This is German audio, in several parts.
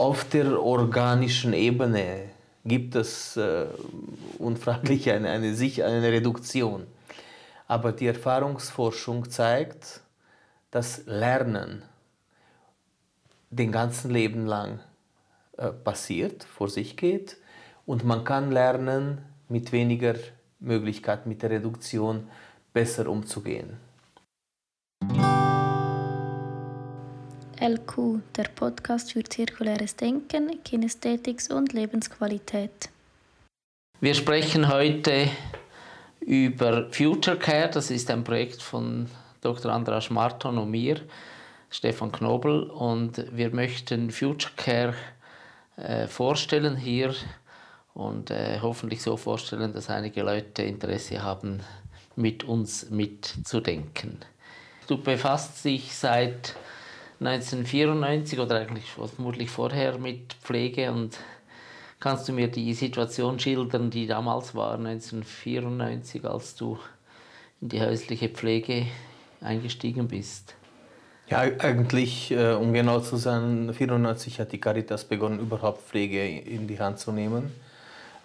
auf der organischen Ebene gibt es äh, unfraglich eine, eine, eine Reduktion. Aber die Erfahrungsforschung zeigt, dass Lernen den ganzen Leben lang äh, passiert, vor sich geht und man kann lernen, mit weniger Möglichkeit, mit der Reduktion besser umzugehen. LQ, der Podcast für zirkuläres Denken, Kinästhetik und Lebensqualität. Wir sprechen heute über Future Care. Das ist ein Projekt von Dr. Andras Marton und mir, Stefan Knobel. Und wir möchten Future Care äh, vorstellen hier und äh, hoffentlich so vorstellen, dass einige Leute Interesse haben, mit uns mitzudenken. Du befasst dich seit 1994 oder eigentlich vermutlich vorher mit Pflege und kannst du mir die Situation schildern, die damals war, 1994, als du in die häusliche Pflege eingestiegen bist? Ja, eigentlich, äh, um genau zu sein, 1994 hat die Caritas begonnen, überhaupt Pflege in die Hand zu nehmen.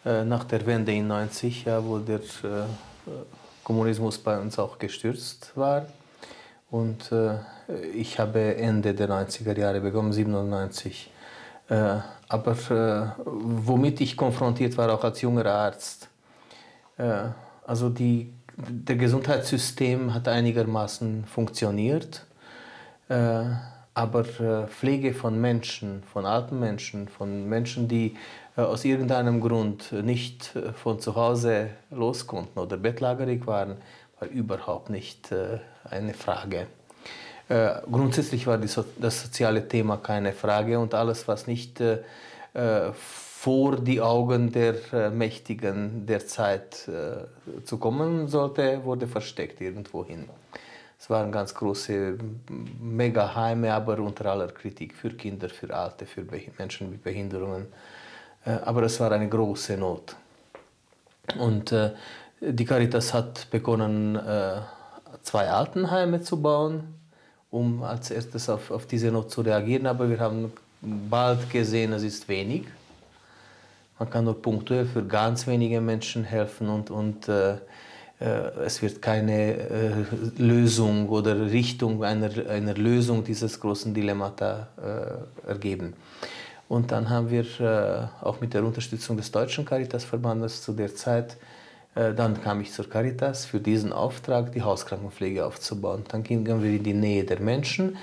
Äh, nach der Wende in 90, ja, wo der äh, Kommunismus bei uns auch gestürzt war. Und äh, ich habe Ende der 90er Jahre begonnen, 97. Äh, aber äh, womit ich konfrontiert war, auch als junger Arzt, äh, also die, der Gesundheitssystem hat einigermaßen funktioniert, äh, aber äh, Pflege von Menschen, von alten Menschen, von Menschen, die aus irgendeinem Grund nicht von zu Hause los konnten oder bettlagerig waren, war überhaupt nicht eine Frage. Äh, grundsätzlich war so, das soziale Thema keine Frage und alles, was nicht äh, äh vor die Augen der äh, Mächtigen der Zeit äh, zu kommen sollte, wurde versteckt irgendwohin. Es waren ganz große Megaheime, aber unter aller Kritik für Kinder, für Alte, für Menschen mit Behinderungen. aber es war eine große Not. Und die Caritas hat begonnen, zwei Altenheime zu bauen um als erstes auf, auf diese Not zu reagieren. Aber wir haben bald gesehen, es ist wenig. Man kann nur punktuell für ganz wenige Menschen helfen und, und äh, äh, es wird keine äh, Lösung oder Richtung einer, einer Lösung dieses großen Dilemmata äh, ergeben. Und dann haben wir äh, auch mit der Unterstützung des Deutschen Caritasverbandes zu der Zeit äh, dann kam ich zur Caritas für diesen Auftrag, die Hauskrankenpflege aufzubauen. Dann gingen wir in die Nähe der Menschen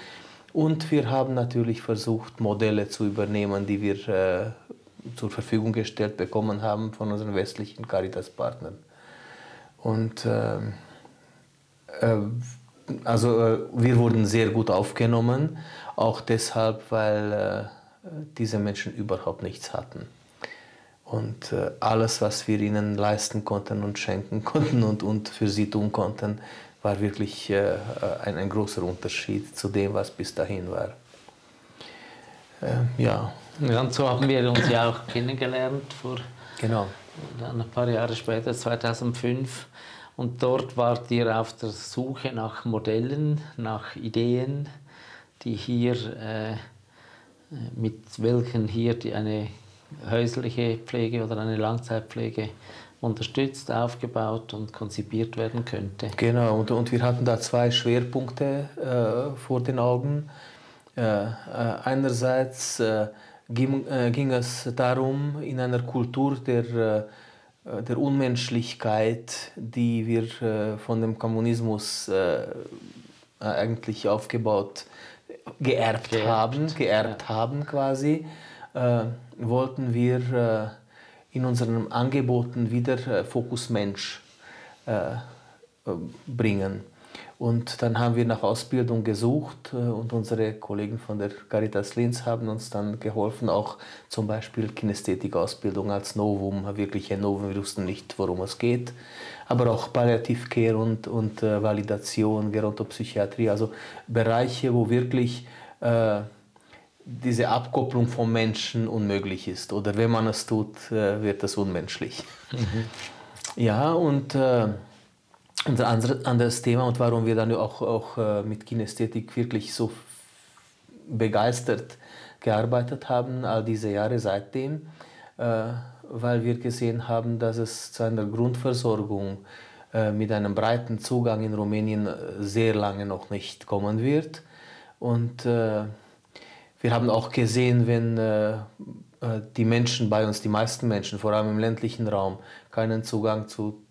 und wir haben natürlich versucht, Modelle zu übernehmen, die wir äh, zur Verfügung gestellt bekommen haben von unseren westlichen Caritas-Partnern. Und äh, äh, also äh, wir wurden sehr gut aufgenommen, auch deshalb, weil äh, diese Menschen überhaupt nichts hatten. Und äh, alles, was wir ihnen leisten konnten und schenken konnten und, und für sie tun konnten, war wirklich äh, ein, ein großer Unterschied zu dem, was bis dahin war. Äh, ja. ja. Und so haben wir uns ja auch kennengelernt vor genau. ein paar Jahre später, 2005. Und dort wart ihr auf der Suche nach Modellen, nach Ideen, die hier, äh, mit welchen hier die eine häusliche Pflege oder eine Langzeitpflege unterstützt, aufgebaut und konzipiert werden könnte. Genau, und, und wir hatten da zwei Schwerpunkte äh, vor den Augen. Äh, äh einerseits äh, ging, äh, ging, es darum, in einer Kultur der, äh, der Unmenschlichkeit, die wir von dem Kommunismus eigentlich aufgebaut, geerbt, geerbt haben, geerbt ja. haben quasi, wollten wir äh, in unseren Angeboten wieder äh, Fokus Mensch äh, bringen. Und dann haben wir nach Ausbildung gesucht und unsere Kollegen von der Caritas Linz haben uns dann geholfen, auch zum Beispiel Kinästhetik-Ausbildung als Novum, wirklich ein Novum, wir wussten nicht, worum es geht, aber auch Palliativcare und, und äh, Validation, Gerontopsychiatrie, also Bereiche, wo wirklich äh, diese Abkopplung vom Menschen unmöglich ist. Oder wenn man es tut, äh, wird das unmenschlich. Mhm. Ja, und äh, unser anderes Thema und warum wir dann auch, auch äh, mit Kinästhetik wirklich so begeistert gearbeitet haben, all diese Jahre seitdem, weil wir gesehen haben, dass es zu einer Grundversorgung mit einem breiten Zugang in Rumänien sehr lange noch nicht kommen wird. Und wir haben auch gesehen, wenn die Menschen bei uns, die meisten Menschen, vor allem im ländlichen Raum, keinen Zugang zu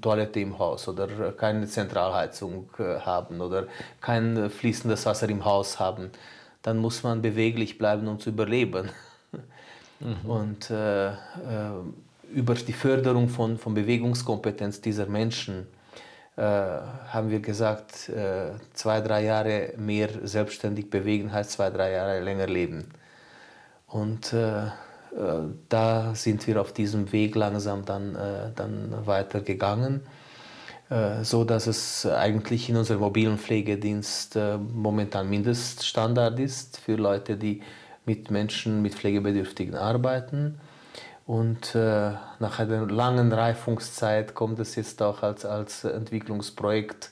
Toilette im Haus oder keine Zentralheizung äh, haben oder kein fließendes Wasser im Haus haben, dann muss man beweglich bleiben, um zu überleben. Mhm. Und äh, äh, über die Förderung von, von Bewegungskompetenz dieser Menschen äh, haben wir gesagt, äh, zwei, drei Jahre mehr selbstständig bewegen heißt zwei, drei Jahre länger leben. Und äh, äh, da sind wir auf diesem Weg langsam dann, äh, dann weitergegangen, äh, so dass es eigentlich in unserem mobilen Pflegedienst momentan Mindeststandard ist für Leute, die mit Menschen mit Pflegebedürftigen arbeiten. Und äh, nach einer langen Reifungszeit kommt es jetzt auch als, als Entwicklungsprojekt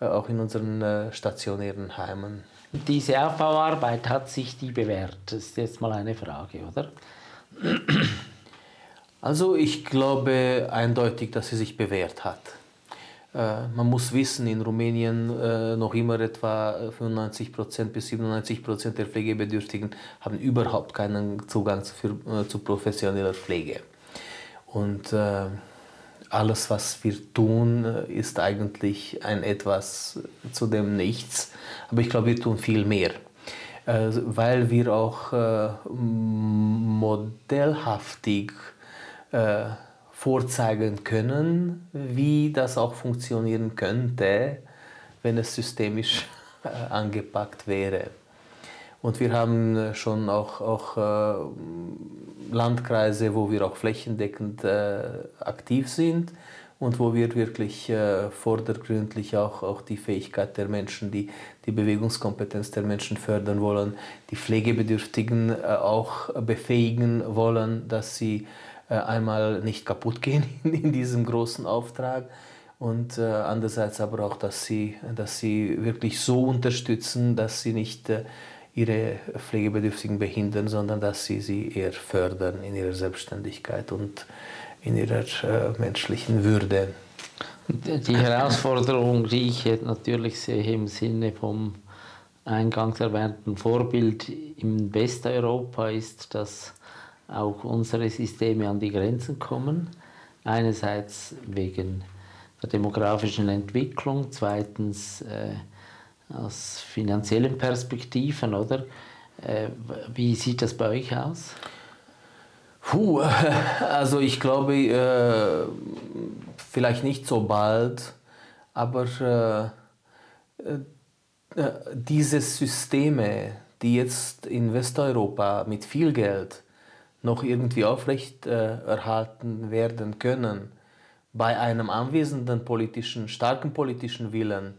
äh, auch in unseren äh, stationären Heimen. Diese Aufbauarbeit hat sich die bewährt? Das ist jetzt mal eine Frage, oder? Also ich glaube eindeutig, dass sie sich bewährt hat. Äh, man muss wissen, in Rumänien äh, noch immer etwa 95% bis 97% der Pflegebedürftigen haben überhaupt keinen Zugang zu, äh, zu professioneller Pflege. Und alles, was wir tun, ist eigentlich ein etwas zu dem Nichts. Aber ich glaube, wir tun viel mehr. Weil wir auch modellhaftig vorzeigen können, wie das auch funktionieren könnte, wenn es systemisch angepackt wäre. Und wir haben schon auch, auch Landkreise, wo wir auch flächendeckend aktiv sind und wo wir wirklich äh, vordergründlich auch, auch die Fähigkeit der Menschen, die, die Bewegungskompetenz der Menschen fördern wollen, die Pflegebedürftigen äh, auch befähigen wollen, dass sie äh, einmal nicht kaputt gehen in, in diesem großen Auftrag und äh, andererseits aber auch, dass sie, dass sie wirklich so unterstützen, dass sie nicht äh, ihre Pflegebedürftigen behindern, sondern dass sie sie eher fördern in ihrer Selbstständigkeit und in ihrer äh, menschlichen Würde. Die Herausforderung, die ich natürlich sehe im Sinne vom eingangs erwähnten Vorbild im Westeuropa, ist, dass auch unsere Systeme an die Grenzen kommen. Einerseits wegen der demografischen Entwicklung, zweitens äh, aus finanziellen Perspektiven, oder? Äh, wie sieht das bei euch aus? Puh, also ich glaube, äh, vielleicht nicht so bald, aber äh, äh, diese Systeme, die jetzt in Westeuropa mit viel Geld noch irgendwie aufrecht äh, erhalten werden können, bei einem anwesenden politischen, starken politischen Willen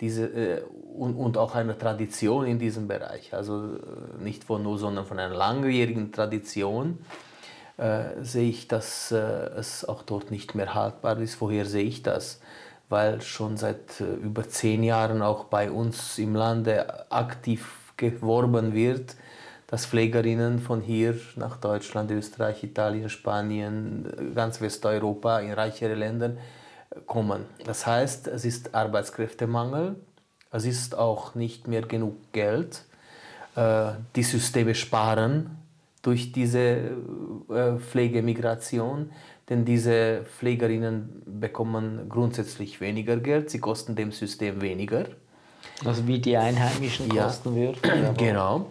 diese, äh, und, und auch einer Tradition in diesem Bereich, also äh, nicht von nur, sondern von einer langjährigen Tradition, äh, sehe ich, dass äh, es auch dort nicht mehr haltbar ist. Woher sehe ich das? Weil schon seit äh, über zehn Jahren auch bei uns im Lande aktiv geworben wird, dass Pflegerinnen von hier nach Deutschland, Österreich, Italien, Spanien, ganz Westeuropa, in reichere Länder kommen. Das heißt, es ist Arbeitskräftemangel, es ist auch nicht mehr genug Geld. Die Systeme sparen durch diese äh, Pflegemigration, denn diese Pflegerinnen bekommen grundsätzlich weniger Geld, sie kosten dem System weniger. Also wie die Einheimischen ja, kosten würden. Genau.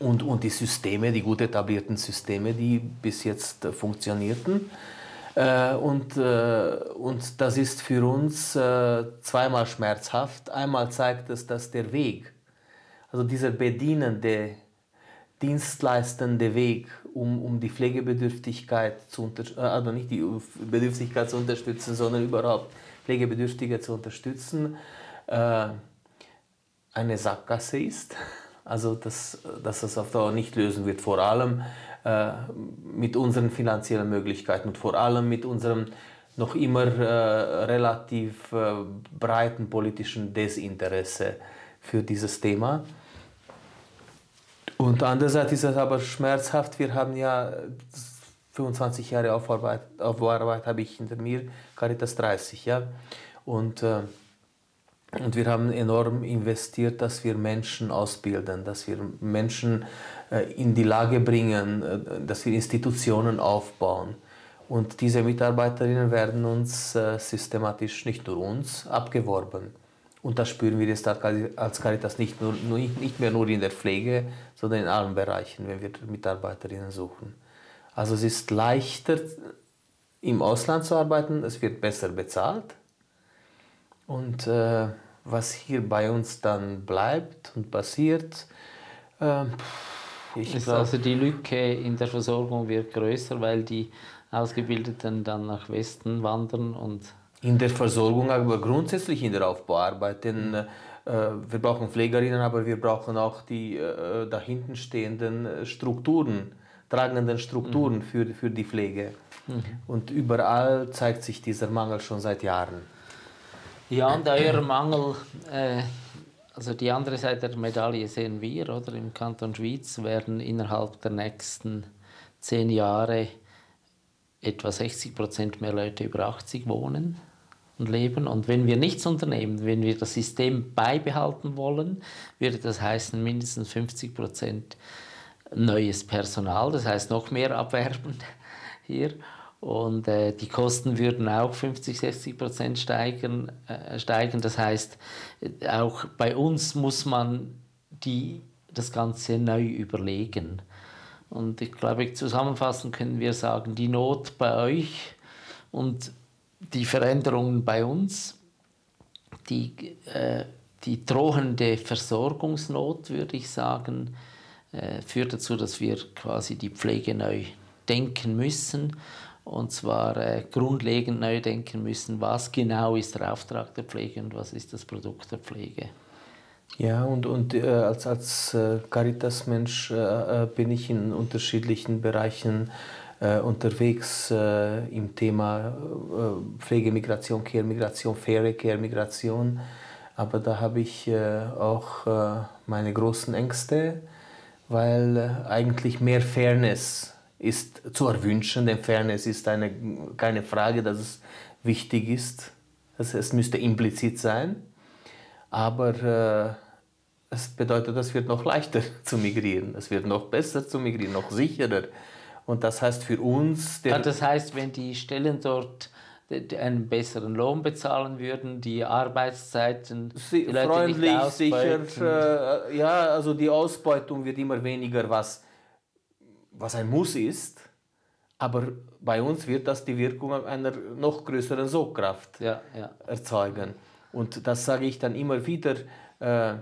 Und, und die Systeme, die gut etablierten Systeme, die bis jetzt äh, funktionierten. Äh, und, äh, und das ist für uns äh, zweimal schmerzhaft. Einmal zeigt es, dass der Weg, also dieser bedienende dienstleistende Weg, um, um die Pflegebedürftigkeit zu unterstützen, äh, also nicht die Bedürftigkeit zu unterstützen, sondern überhaupt Pflegebedürftige zu unterstützen, äh, eine Sackgasse ist. Also, dass, dass das auf Dauer nicht lösen wird, vor allem äh, mit unseren finanziellen Möglichkeiten und vor allem mit unserem noch immer äh, relativ äh, breiten politischen Desinteresse für dieses Thema. Und andererseits ist es aber schmerzhaft. Wir haben ja 25 Jahre Aufarbeit, Aufarbeit habe ich hinter mir, Caritas 30. Ja? Und, äh, und wir haben enorm investiert, dass wir Menschen ausbilden, dass wir Menschen äh, in die Lage bringen, äh, dass wir Institutionen aufbauen. Und diese Mitarbeiterinnen werden uns äh, systematisch, nicht nur uns, abgeworben. Und das spüren wir jetzt als Caritas nicht, nur, nicht mehr nur in der Pflege, sondern in allen Bereichen, wenn wir Mitarbeiterinnen suchen. Also es ist leichter, im Ausland zu arbeiten, es wird besser bezahlt. Und äh, was hier bei uns dann bleibt und passiert, äh, ich ist also die Lücke in der Versorgung wird größer, weil die Ausgebildeten dann nach Westen wandern und in der Versorgung, aber grundsätzlich in der Aufbauarbeit. Denn äh, wir brauchen Pflegerinnen, aber wir brauchen auch die äh, dahinten stehenden äh, Strukturen, tragenden Strukturen mhm. für, für die Pflege. Mhm. Und überall zeigt sich dieser Mangel schon seit Jahren. Ja, und euer Mangel, äh, also die andere Seite der Medaille sehen wir, oder? Im Kanton Schwyz werden innerhalb der nächsten zehn Jahre etwa 60 Prozent mehr Leute über 80 wohnen und leben. Und wenn wir nichts unternehmen, wenn wir das System beibehalten wollen, würde das heißen mindestens 50 Prozent neues Personal, das heißt noch mehr abwerben hier. Und äh, die Kosten würden auch 50, 60 Prozent steigen, äh, steigen. Das heißt, auch bei uns muss man die, das Ganze neu überlegen. Und ich glaube, zusammenfassend können wir sagen, die Not bei euch und die Veränderungen bei uns, die, äh, die drohende Versorgungsnot, würde ich sagen, äh, führt dazu, dass wir quasi die Pflege neu denken müssen. Und zwar äh, grundlegend neu denken müssen, was genau ist der Auftrag der Pflege und was ist das Produkt der Pflege. Ja, und, und äh, als, als äh, Caritas-Mensch äh, bin ich in unterschiedlichen Bereichen äh, unterwegs äh, im Thema äh, Pflegemigration, Care-Migration, faire Care-Migration. Aber da habe ich äh, auch äh, meine großen Ängste, weil äh, eigentlich mehr Fairness ist zu erwünschen, denn Fairness ist eine, keine Frage, dass es wichtig ist. Also es müsste implizit sein. Aber es bedeutet, es wird noch leichter zu migrieren, es wird noch besser zu migrieren, noch sicherer. Und das heißt für uns. Ja, das heißt, wenn die Stellen dort einen besseren Lohn bezahlen würden, die Arbeitszeiten die Leute freundlich, sicher. Äh, ja, also die Ausbeutung wird immer weniger, was, was ein Muss ist. Aber bei uns wird das die Wirkung einer noch größeren Sogkraft ja, ja. erzeugen. Und das sage ich dann immer wieder. Äh,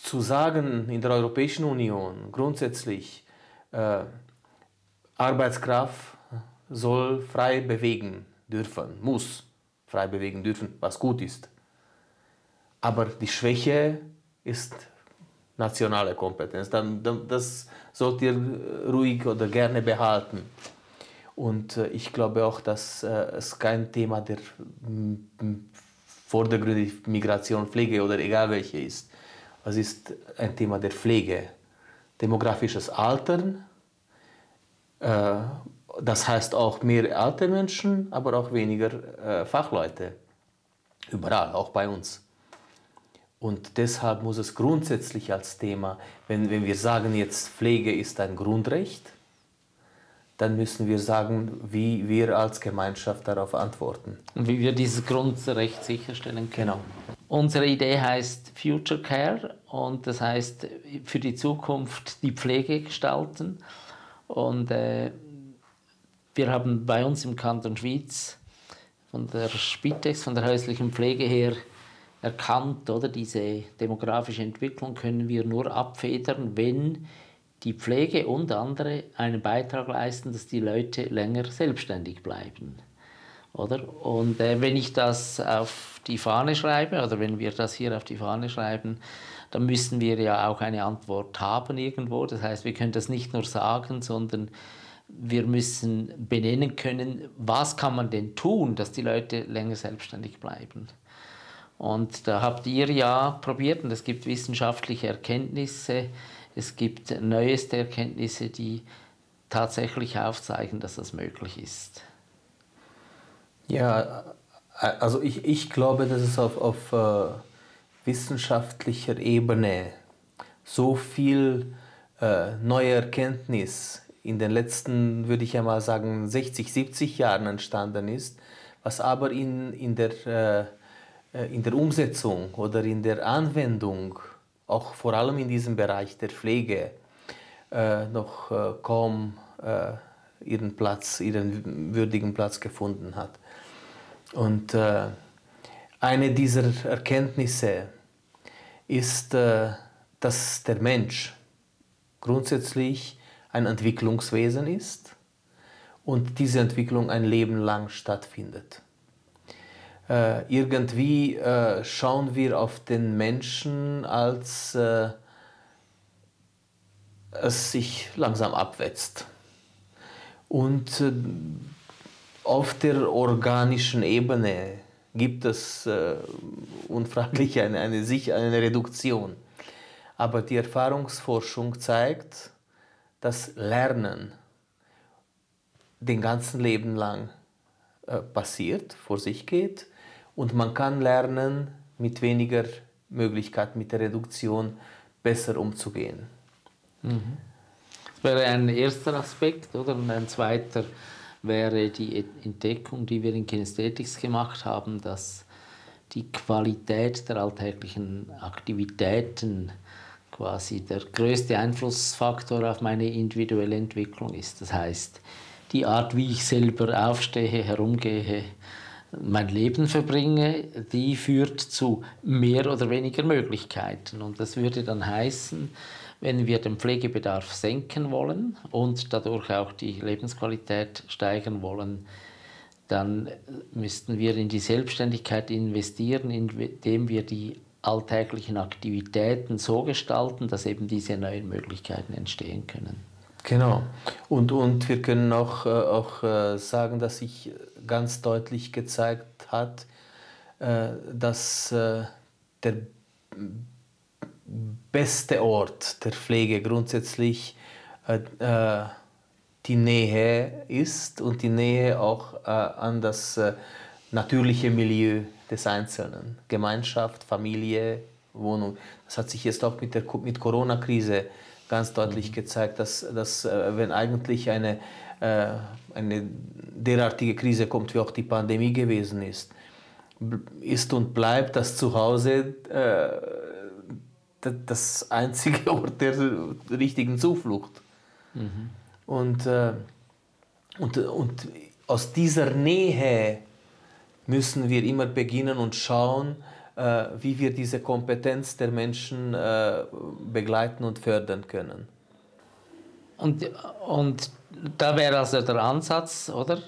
zu sagen in der Europäischen Union grundsätzlich, äh, Arbeitskraft soll frei bewegen dürfen, muss frei bewegen dürfen, was gut ist. Aber die Schwäche ist nationale Kompetenz. Dann, dann, das sollt ihr ruhig oder gerne behalten. Und äh, ich glaube auch, dass äh, es kein Thema der vordergründig Migration, Pflege oder egal welche ist. Es ist ein Thema der Pflege. Demografisches Altern, äh, das heißt auch mehr alte Menschen, aber auch weniger Fachleute. Überall, auch bei uns. Und deshalb muss es grundsätzlich als Thema, wenn, wenn wir sagen jetzt Pflege ist ein Grundrecht, dann müssen wir sagen, wie wir als Gemeinschaft darauf antworten. Und wie wir dieses Grundrecht sicherstellen können. Genau. Unsere Idee heißt Future Care und das heißt für die Zukunft die Pflege gestalten. Und äh, wir haben bei uns im Kanton Schwyz von der Spitex, von der häuslichen Pflege her erkannt, oder diese demografische Entwicklung können wir nur abfedern, wenn die Pflege und andere einen Beitrag leisten, dass die Leute länger selbstständig bleiben. Oder? Und äh, wenn ich das auf die Fahne schreibe, oder wenn wir das hier auf die Fahne schreiben, dann müssen wir ja auch eine Antwort haben irgendwo. Das heißt, wir können das nicht nur sagen, sondern wir müssen benennen können, was kann man denn tun, dass die Leute länger selbstständig bleiben. Und da habt ihr ja probiert, und es gibt wissenschaftliche Erkenntnisse, es gibt neueste Erkenntnisse, die tatsächlich aufzeigen, dass das möglich ist. Ja, also ich, ich glaube, dass es auf, auf äh, wissenschaftlicher Ebene so viel äh, neue Erkenntnis in den letzten, würde ich ja mal sagen, 60, 70 Jahren entstanden ist, was aber in, in, der, äh, in der Umsetzung oder in der Anwendung, auch vor allem in diesem Bereich der Pflege, äh, noch äh, kaum äh, ihren Platz, ihren würdigen Platz gefunden hat. Und äh, eine dieser Erkenntnisse ist, dass der Mensch grundsätzlich ein Entwicklungswesen ist und diese Entwicklung ein Leben lang stattfindet. Äh, irgendwie äh, schauen wir auf den Menschen, als äh, es sich langsam abwetzt. Und äh, auf der organischen Ebene gibt es äh, unfraglich eine, eine, eine Reduktion. Aber die Erfahrungsforschung zeigt, dass Lernen den ganzen Leben lang äh, passiert, vor sich geht und man kann lernen, mit weniger Möglichkeit, mit der Reduktion besser umzugehen. Mhm. Das wäre ein erster Aspekt, oder? Und ein zweiter wäre die Entdeckung, die wir in Kinesthetics gemacht haben, dass die Qualität der alltäglichen Aktivitäten quasi der größte Einflussfaktor auf meine individuelle Entwicklung ist. Das heißt, die Art, wie ich selber aufstehe, herumgehe, mein Leben verbringe, die führt zu mehr oder weniger Möglichkeiten. Und das würde dann heißen, wenn wir den Pflegebedarf senken wollen und dadurch auch die Lebensqualität steigern wollen, dann müssten wir in die Selbstständigkeit investieren, indem wir die alltäglichen Aktivitäten so gestalten, dass eben diese neuen Möglichkeiten entstehen können. Genau. Und, und wir können auch, äh, auch äh, sagen, dass sich ganz deutlich gezeigt hat, äh, dass der beste Ort der Pflege grundsätzlich die Nähe ist und die Nähe auch an das natürliche Milieu des Einzelnen. Gemeinschaft, Familie, Wohnung. Das hat sich jetzt auch mit der mit Corona-Krise ganz deutlich mhm. gezeigt, dass, dass äh, wenn eigentlich eine, äh, eine derartige Krise kommt, wie auch die Pandemie gewesen ist, ist und bleibt das Zuhause äh, das einzige Ort der richtigen Zuflucht. Mhm. Und, und, und aus dieser Nähe müssen wir immer beginnen und schauen, wie wir diese Kompetenz der Menschen äh, begleiten und fördern können. Und, und da wäre also der Ansatz, oder?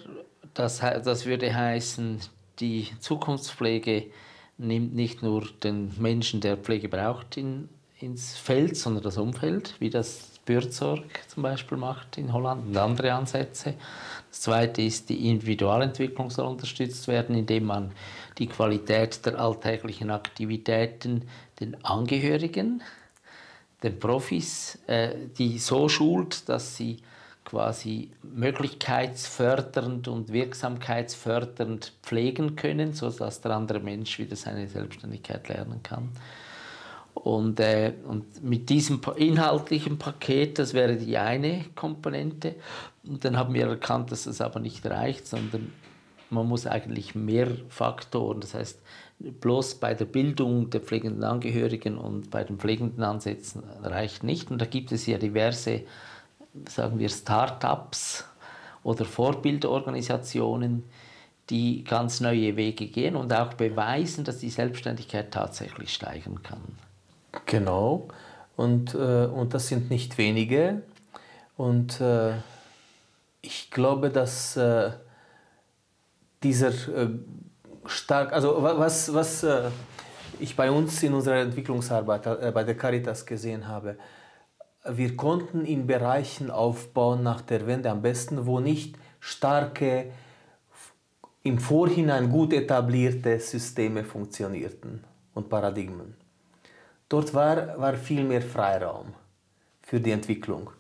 Das, das würde heißen, die Zukunftspflege nimmt nicht nur den Menschen, der Pflege braucht, in, ins Feld, sondern das Umfeld, wie das Bürzorg zum Beispiel macht in Holland und andere Ansätze. Das zweite ist, die Individualentwicklung soll unterstützt werden, indem man die Qualität der alltäglichen Aktivitäten den Angehörigen, den Profis, äh, die so schult, dass sie quasi möglichkeitsfördernd und wirksamkeitsfördernd pflegen können, sodass der andere Mensch wieder seine Selbstständigkeit lernen kann. Und, äh, und mit diesem inhaltlichen Paket, das wäre die eine Komponente. Und dann haben wir erkannt, dass das aber nicht reicht, sondern man muss eigentlich mehr Faktoren, das heißt, bloß bei der Bildung der pflegenden Angehörigen und bei den pflegenden Ansätzen reicht nicht. Und da gibt es ja diverse, sagen wir, Start-ups oder Vorbildorganisationen, die ganz neue Wege gehen und auch beweisen, dass die Selbstständigkeit tatsächlich steigern kann. Genau, und, äh, und das sind nicht wenige. Und äh, ich glaube, dass äh, dieser äh, stark, also was, was äh, ich bei uns in unserer Entwicklungsarbeit äh, bei der Caritas gesehen habe, wir konnten in Bereichen aufbauen nach der Wende am besten, wo nicht starke, im Vorhinein gut etablierte Systeme funktionierten und Paradigmen. Dort war, war viel mehr Freiraum, für die Entwicklung.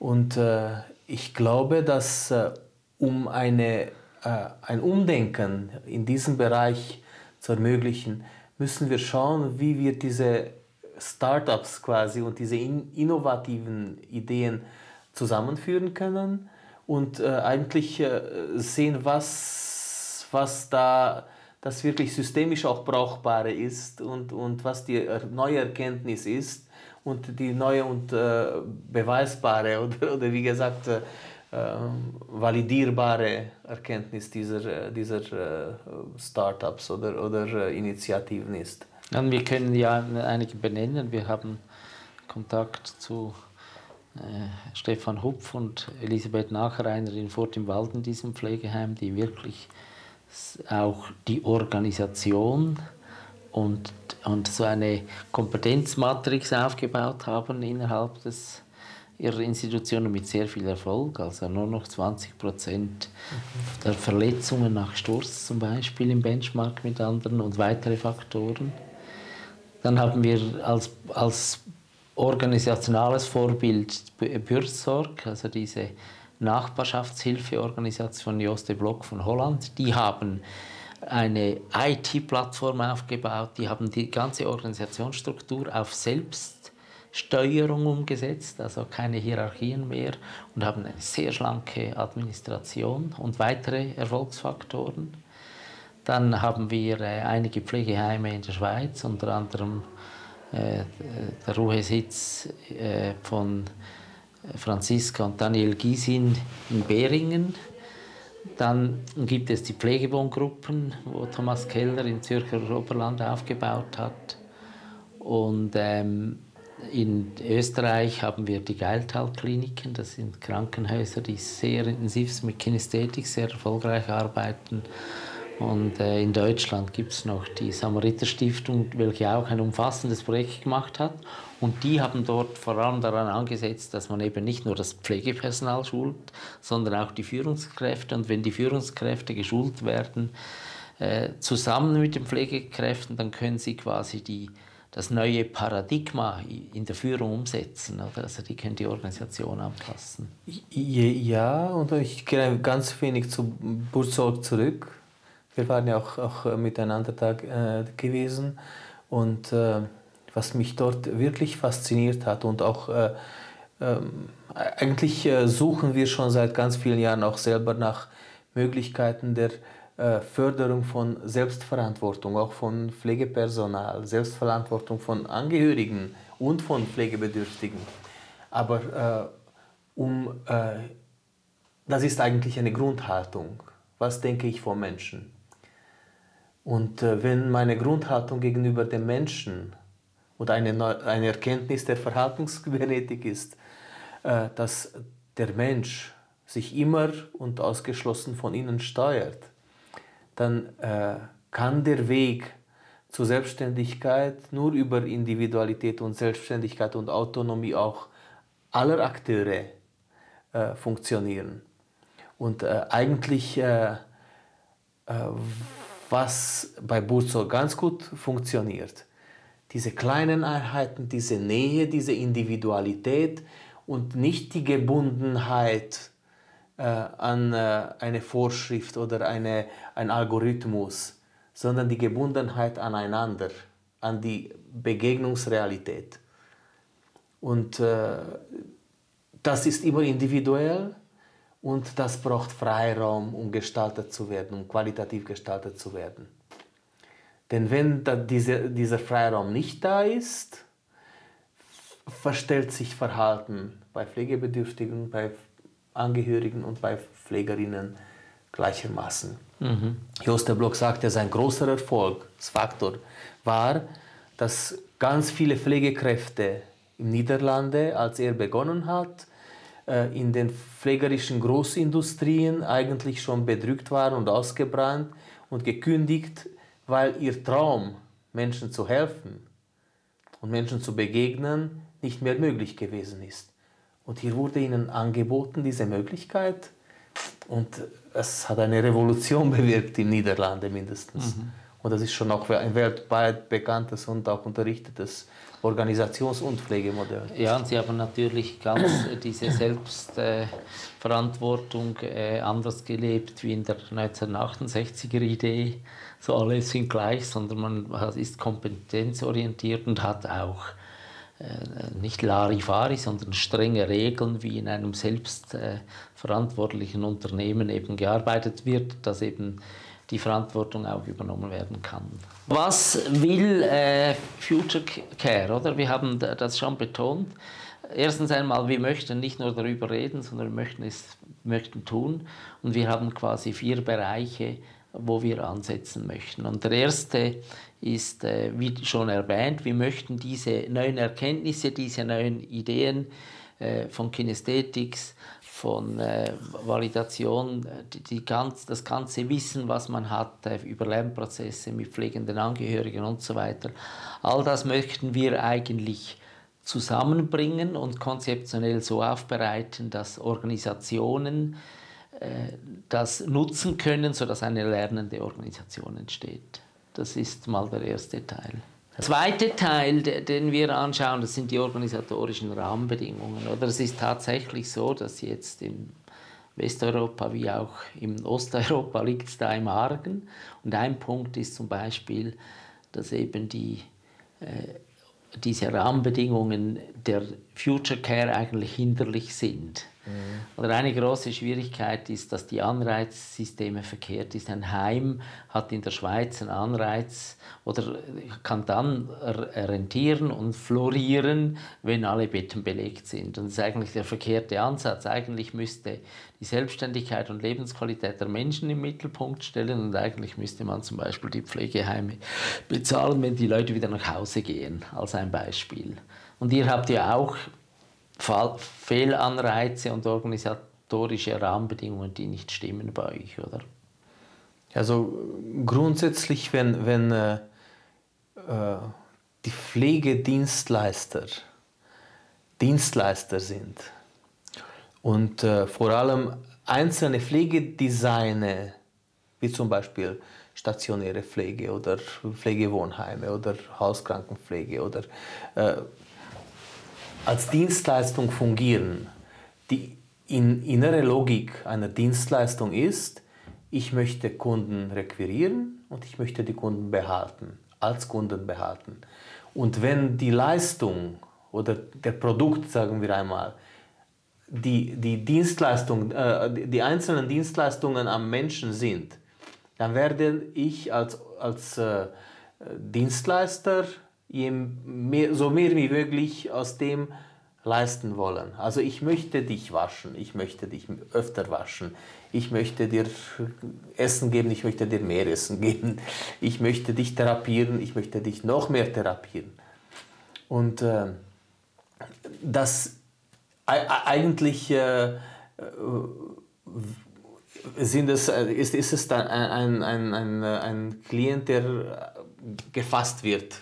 Und äh, ich glaube, dass äh, um eine, äh, ein Umdenken in diesem Bereich zu ermöglichen, müssen wir schauen, wie wir diese Startups quasi und diese in innovativen Ideen zusammenführen können und äh, eigentlich äh, sehen, was, was da das wirklich systemisch auch Brauchbare ist und, und was die neue Erkenntnis ist und die neue und äh, beweisbare oder, oder wie gesagt äh, ähm, validierbare Erkenntnis dieser, äh, dieser äh, Startups oder, oder äh, Initiativen ist. Ja, wir können ja einige benennen. Wir haben Kontakt zu äh, Stefan Hupf und Elisabeth Nachreiner in Furt im Wald in diesem Pflegeheim, die wirklich auch die Organisation und, und so eine Kompetenzmatrix aufgebaut haben innerhalb des, ihrer Institutionen mit sehr viel Erfolg. Also nur noch 20 Prozent der Verletzungen nach Sturz zum Beispiel im Benchmark mit anderen und weitere Faktoren. Dann haben wir als, als organisationales Vorbild Bürsorg, also diese Nachbarschaftshilfeorganisation Joste Block von Holland. Die haben eine IT-Plattform aufgebaut, die haben die ganze Organisationsstruktur auf Selbststeuerung umgesetzt, also keine Hierarchien mehr und haben eine sehr schlanke Administration und weitere Erfolgsfaktoren. Dann haben wir äh, einige Pflegeheime in der Schweiz, unter anderem äh, der Ruhesitz äh, von Franziska und Daniel Gysin in Beringen. Dann gibt es die Pflegewohngruppen, wo Thomas Keller im Zürcher Oberland aufgebaut hat. Und ähm, in Österreich haben wir die Geiltal-Kliniken, das sind Krankenhäuser, die sehr intensiv mit Kinästhetik sehr erfolgreich arbeiten. Und äh, in Deutschland gibt es noch die Samariter-Stiftung, welche auch ein umfassendes Projekt gemacht hat. Und die haben dort vor allem daran angesetzt, dass man eben nicht nur das Pflegepersonal schult, sondern auch die Führungskräfte. Und wenn die Führungskräfte geschult werden, äh, zusammen mit den Pflegekräften, dann können sie quasi die, das neue Paradigma in der Führung umsetzen. Oder? Also die können die Organisation anpassen. Ja, und ich gehe ganz wenig zu Burzog zurück wir waren ja auch, auch äh, miteinander da äh, gewesen und äh, was mich dort wirklich fasziniert hat und auch äh, ähm, eigentlich äh, suchen wir schon seit ganz vielen Jahren auch selber nach Möglichkeiten der äh, Förderung von Selbstverantwortung, auch von Pflegepersonal, Selbstverantwortung von Angehörigen und von Pflegebedürftigen. Aber um, das ist eigentlich eine Grundhaltung. Was denke ich vom Menschen? Und äh, wenn meine Grundhaltung gegenüber dem Menschen und eine, eine Erkenntnis der Verhaltensgenetik ist, äh, dass der Mensch sich immer und ausgeschlossen von ihnen steuert, dann äh, kann der Weg zur Selbstständigkeit nur über Individualität und Selbstständigkeit und Autonomie auch aller Akteure funktionieren. Und eigentlich was bei Buzo ganz gut funktioniert. Diese kleinen Einheiten, diese Nähe, diese Individualität und nicht die Gebundenheit äh, an äh, eine Vorschrift oder eine, ein Algorithmus, sondern die Gebundenheit aneinander, an die Begegnungsrealität. Und äh, das ist immer individuell und das braucht Freiraum, um gestaltet zu werden, um qualitativ gestaltet zu werden. Denn wenn diese, dieser Freiraum nicht da ist, verstellt sich Verhalten bei Pflegebedürftigen, bei Angehörigen und bei Pflegerinnen gleichermaßen. Mhm. Joster Block sagte, sein großer Erfolgsfaktor war, dass ganz viele Pflegekräfte im Niederlande, als er begonnen hat, in den pflegerischen Großindustrien eigentlich schon bedrückt waren und ausgebrannt und gekündigt, weil ihr Traum, Menschen zu helfen und Menschen zu begegnen, nicht mehr möglich gewesen ist. Und hier wurde ihnen angeboten, diese Möglichkeit. Und es hat eine Revolution bewirkt in Niederlande mindestens. Mhm. Und das ist schon auch ein weltweit bekanntes und auch unterrichtetes Organisations- und Pflegemodell. Ja, und Sie haben natürlich ganz diese Selbstverantwortung äh, äh, anders gelebt wie in der 1968er Idee. So alle sind gleich, sondern man ist kompetenzorientiert und hat auch äh, nicht Larifari, sondern strenge Regeln, wie in einem selbstverantwortlichen Unternehmen eben gearbeitet wird, dass eben die Verantwortung auch übernommen werden kann. Was will äh, Future Care? Oder? Wir haben das schon betont. Erstens einmal, wir möchten nicht nur darüber reden, sondern wir möchten es möchten tun. Und wir haben quasi vier Bereiche, wo wir ansetzen möchten. Und der erste ist, äh, wie schon erwähnt, wir möchten diese neuen Erkenntnisse, diese neuen Ideen äh, von Kinesthetics, von äh, Validation, die, die ganz, das ganze Wissen, was man hat äh, über Lernprozesse mit pflegenden Angehörigen und so weiter, all das möchten wir eigentlich zusammenbringen und konzeptionell so aufbereiten, dass Organisationen äh, das nutzen können, sodass eine lernende Organisation entsteht. Das ist mal der erste Teil. Der zweite Teil, den wir anschauen, das sind die organisatorischen Rahmenbedingungen. Oder es ist tatsächlich so, dass jetzt im Westeuropa wie auch im Osteuropa liegt es da im Argen. Und ein Punkt ist zum Beispiel, dass eben die, äh, diese Rahmenbedingungen der Future Care eigentlich hinderlich sind. Mhm. Oder eine große Schwierigkeit ist, dass die Anreizsysteme verkehrt ist. Ein Heim hat in der Schweiz einen Anreiz oder kann dann rentieren und florieren, wenn alle Betten belegt sind. Und das ist eigentlich der verkehrte Ansatz. Eigentlich müsste die Selbstständigkeit und Lebensqualität der Menschen im Mittelpunkt stellen und eigentlich müsste man zum Beispiel die Pflegeheime bezahlen, wenn die Leute wieder nach Hause gehen, als ein Beispiel. Und ihr habt ja auch Fehlanreize und organisatorische Rahmenbedingungen, die nicht stimmen bei euch, oder? Also grundsätzlich, wenn, wenn äh, äh, die Pflegedienstleister Dienstleister sind und äh, vor allem einzelne Pflegedesigner, wie zum Beispiel stationäre Pflege oder Pflegewohnheime oder Hauskrankenpflege oder äh, als Dienstleistung fungieren. Die in innere Logik einer Dienstleistung ist, ich möchte Kunden requirieren und ich möchte die Kunden behalten, als Kunden behalten. Und wenn die Leistung oder der Produkt, sagen wir einmal, die, die Dienstleistung, äh, die einzelnen Dienstleistungen am Menschen sind, dann werde ich als, als äh, Dienstleister je mehr, so mehr wie möglich aus dem leisten wollen. Also ich möchte dich waschen, ich möchte dich öfter waschen, ich möchte dir Essen geben, ich möchte dir mehr Essen geben, ich möchte dich therapieren, ich möchte dich noch mehr therapieren. Und äh, das eigentlich äh, sind es, ist, ist es dann ein, ein, ein, ein Klient, der gefasst wird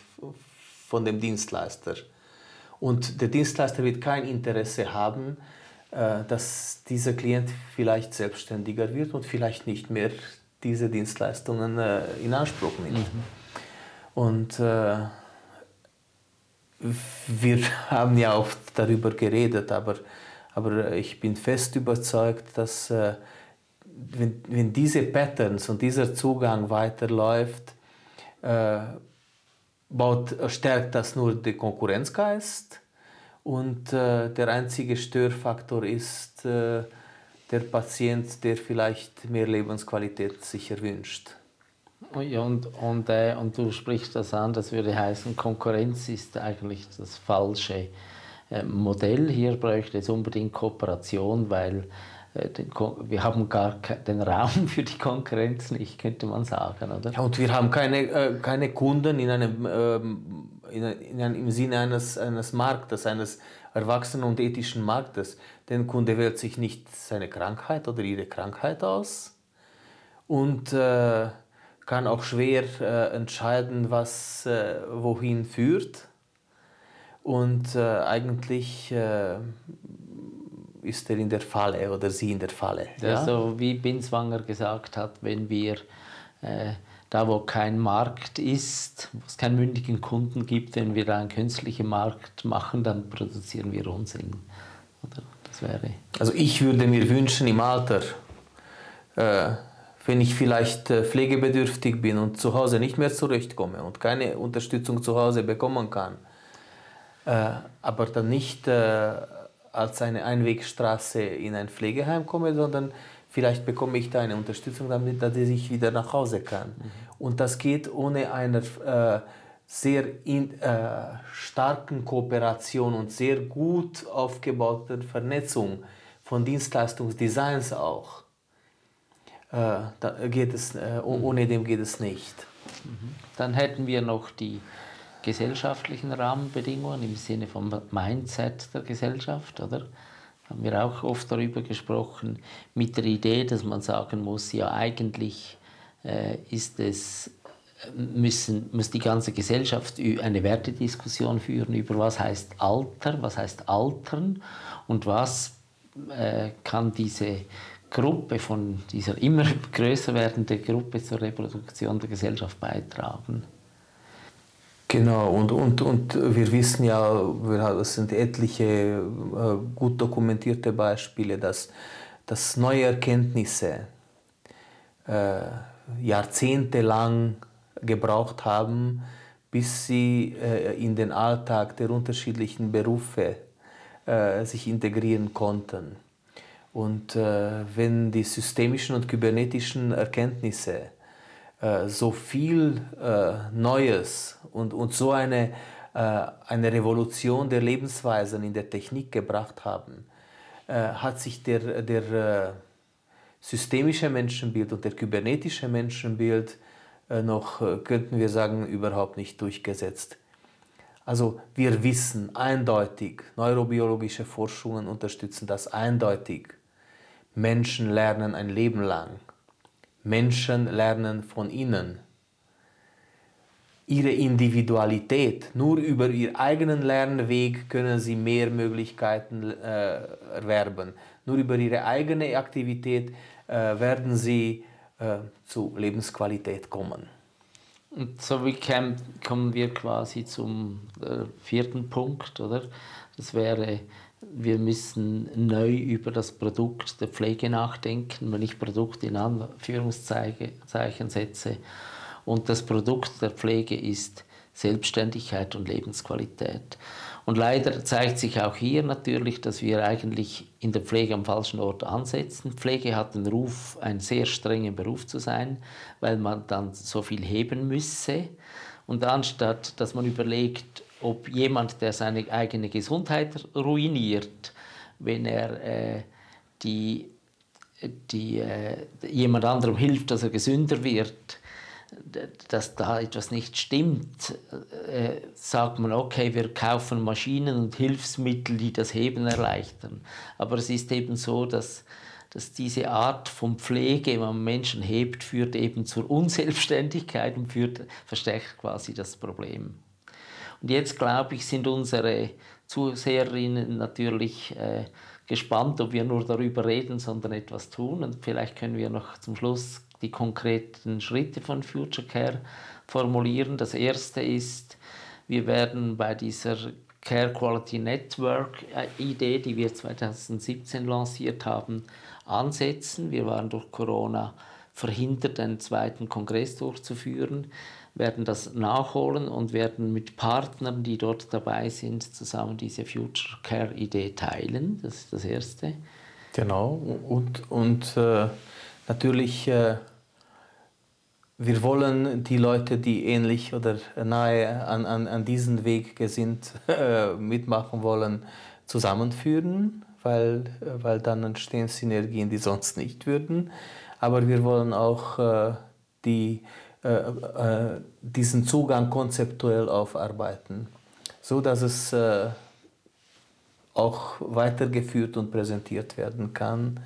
von dem Dienstleister. Und der Dienstleister wird kein Interesse haben, äh, dass dieser Klient vielleicht selbstständiger wird und vielleicht nicht mehr diese Dienstleistungen äh, in Anspruch nimmt. Mhm. Und äh, wir haben ja oft darüber geredet, aber, aber ich bin fest überzeugt, dass wenn, wenn diese Patterns und dieser Zugang weiterläuft, baut, stärkt das nur den Konkurrenzgeist und äh, der einzige Störfaktor ist äh, der Patient, der vielleicht mehr Lebensqualität sich erwünscht. Ja, und, und, äh, und du sprichst das an, das würde heißen, Konkurrenz ist eigentlich das falsche äh, Modell. Hier bräuchte es unbedingt Kooperation, weil äh, wir haben gar den Raum für die Konkurrenz nicht, könnte man sagen. Oder? Ja, und wir haben keine, äh, keine Kunden in einem, ähm, in, in einem, im Sinne eines, eines Marktes, eines erwachsenen und ethischen Marktes. Der Kunde wählt sich nicht seine Krankheit oder ihre Krankheit aus und äh, kann auch schwer äh, entscheiden, was äh, wohin führt. Und äh, eigentlich ist er in der Falle oder sie in der Falle. Ja? So wie Binswanger gesagt hat, wenn wir äh, da wo kein Markt ist, wo es keinen mündigen Kunden gibt, wenn wir einen künstlichen Markt machen, dann produzieren wir Unsinn. Oder das wäre. Also ich würde mir wünschen im Alter, äh, wenn ich vielleicht äh, pflegebedürftig bin und zu Hause nicht mehr zurechtkomme und keine Unterstützung zu Hause bekommen kann, äh, aber dann nicht äh, als eine Einwegstraße in ein Pflegeheim komme, sondern vielleicht bekomme ich da eine Unterstützung, damit dass ich wieder nach Hause kann. Mhm. Und das geht ohne eine äh, sehr in, äh, starken Kooperation und sehr gut aufgebauten Vernetzung von Dienstleistungsdesigns auch. Äh, da geht es, äh, mhm. ohne dem geht es nicht. Mhm. Dann hätten wir noch die gesellschaftlichen Rahmenbedingungen im Sinne vom Mindset der Gesellschaft, oder? Haben wir auch oft darüber gesprochen, mit der Idee, dass man sagen muss, ja eigentlich äh, ist es, müssen, muss die ganze Gesellschaft eine Wertediskussion führen über was heißt Alter, was heißt Altern und was äh, kann diese Gruppe von dieser immer größer werdenden Gruppe zur Reproduktion der Gesellschaft beitragen. Genau, und, und, und wir wissen ja, es sind etliche äh, gut dokumentierte Beispiele, dass, dass neue Erkenntnisse äh, jahrzehntelang gebraucht haben, bis sie äh, in den Alltag der unterschiedlichen Berufe äh, sich integrieren konnten. Und äh, wenn die systemischen und kybernetischen Erkenntnisse äh, so viel äh, Neues und, und so eine, äh, eine Revolution der Lebensweisen in der Technik gebracht haben, hat sich der, der systemische Menschenbild und der kybernetische Menschenbild noch, könnten wir sagen, überhaupt nicht durchgesetzt. Also wir wissen eindeutig, neurobiologische Forschungen unterstützen das eindeutig. Menschen lernen ein Leben lang. Menschen lernen von ihnen. Ihre Individualität, nur über ihren eigenen Lernweg können sie mehr Möglichkeiten äh, erwerben. Nur über ihre eigene Aktivität äh, werden sie äh, zu Lebensqualität kommen. Und so wie kommen wir quasi zum äh, vierten Punkt, oder? Das wäre wir müssen neu über das Produkt der Pflege nachdenken, wenn ich Produkt in Anführungszeichen setze. Und das Produkt der Pflege ist Selbstständigkeit und Lebensqualität. Und leider zeigt sich auch hier natürlich, dass wir eigentlich in der Pflege am falschen Ort ansetzen. Pflege hat den Ruf, ein sehr strenger Beruf zu sein, weil man dann so viel heben müsse. Und anstatt dass man überlegt, ob jemand, der seine eigene Gesundheit ruiniert, wenn er äh, die, die, äh, jemand anderem hilft, dass er gesünder wird, dass da etwas nicht stimmt, äh, sagt man, okay, wir kaufen Maschinen und Hilfsmittel, die das Heben erleichtern. Aber es ist eben so, dass, dass diese Art von Pflege, wenn man Menschen hebt, führt eben zur Unselbstständigkeit und führt, verstärkt quasi das Problem. Und jetzt, glaube ich, sind unsere Zuseherinnen natürlich äh, gespannt, ob wir nur darüber reden, sondern etwas tun. Und vielleicht können wir noch zum Schluss die konkreten Schritte von Future Care formulieren. Das erste ist, wir werden bei dieser Care Quality Network äh, Idee, die wir 2017 lanciert haben, ansetzen. Wir waren durch Corona verhindert, einen zweiten Kongress durchzuführen werden das nachholen und werden mit Partnern, die dort dabei sind, zusammen diese Future Care Idee teilen. Das ist das Erste. Genau, und, und äh, natürlich, äh, wir wollen die Leute, die ähnlich oder nahe an, an, an diesen Weg gesinnt äh, mitmachen wollen, zusammenführen, weil, weil dann entstehen Synergien, die sonst nicht würden. Aber wir wollen auch äh, die äh, äh, diesen Zugang konzeptuell aufarbeiten, so dass es äh, auch weitergeführt und präsentiert werden kann.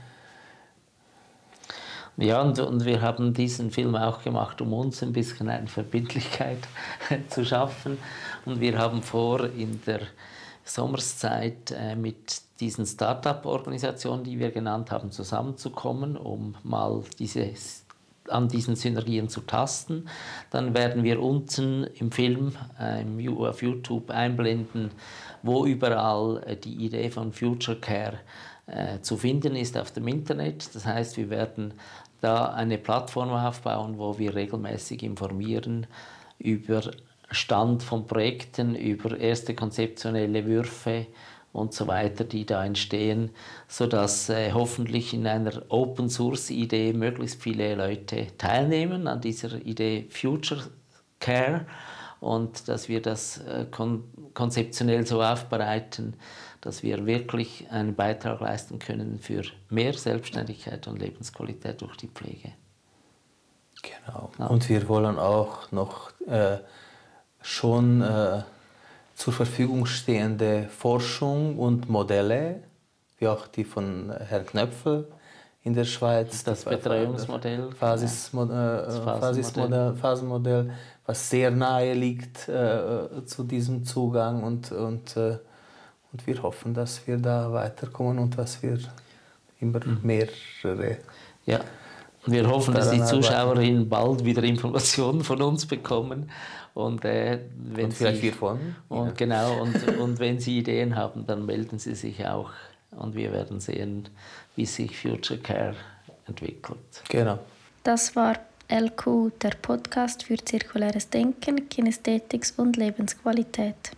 Ja, und, und wir haben diesen Film auch gemacht, um uns ein bisschen eine Verbindlichkeit zu schaffen. Und wir haben vor, in der Sommerszeit äh, mit diesen Start-up-Organisationen, die wir genannt haben, zusammenzukommen, um mal dieses an diesen Synergien zu tasten. Dann werden wir unten im Film äh, auf YouTube einblenden, wo überall äh, die Idee von Future Care äh, zu finden ist auf dem Internet. Das heißt, wir werden da eine Plattform aufbauen, wo wir regelmäßig informieren über Stand von Projekten, über erste konzeptionelle Würfe und so weiter, die da entstehen, sodass äh, hoffentlich in einer Open Source Idee möglichst viele Leute teilnehmen an dieser Idee Future Care und dass wir das äh, kon konzeptionell so aufbereiten, dass wir wirklich einen Beitrag leisten können für mehr Selbstständigkeit und Lebensqualität durch die Pflege. Genau. Ja. Und wir wollen auch noch äh, schon äh, zur Verfügung stehende Forschung und Modelle, wie auch die von Herrn Knöpfel in der Schweiz. Das Betreuungsmodell. Phasenmodell, äh, Phasenmodell, was sehr nahe liegt äh, zu diesem Zugang und, und äh, und wir hoffen, dass wir da weiterkommen und dass wir immer mhm. mehrere. Ja, wir hoffen, dass die Zuschauerinnen bald wieder Informationen von uns bekommen. Und, äh, wenn und vielleicht Sie, wir von. Und, ja. Genau, und, und wenn Sie Ideen haben, dann melden Sie sich auch. Und wir werden sehen, wie sich Future Care entwickelt. Genau. Das war LQ, der Podcast für zirkuläres Denken, Kinästhetik und Lebensqualität.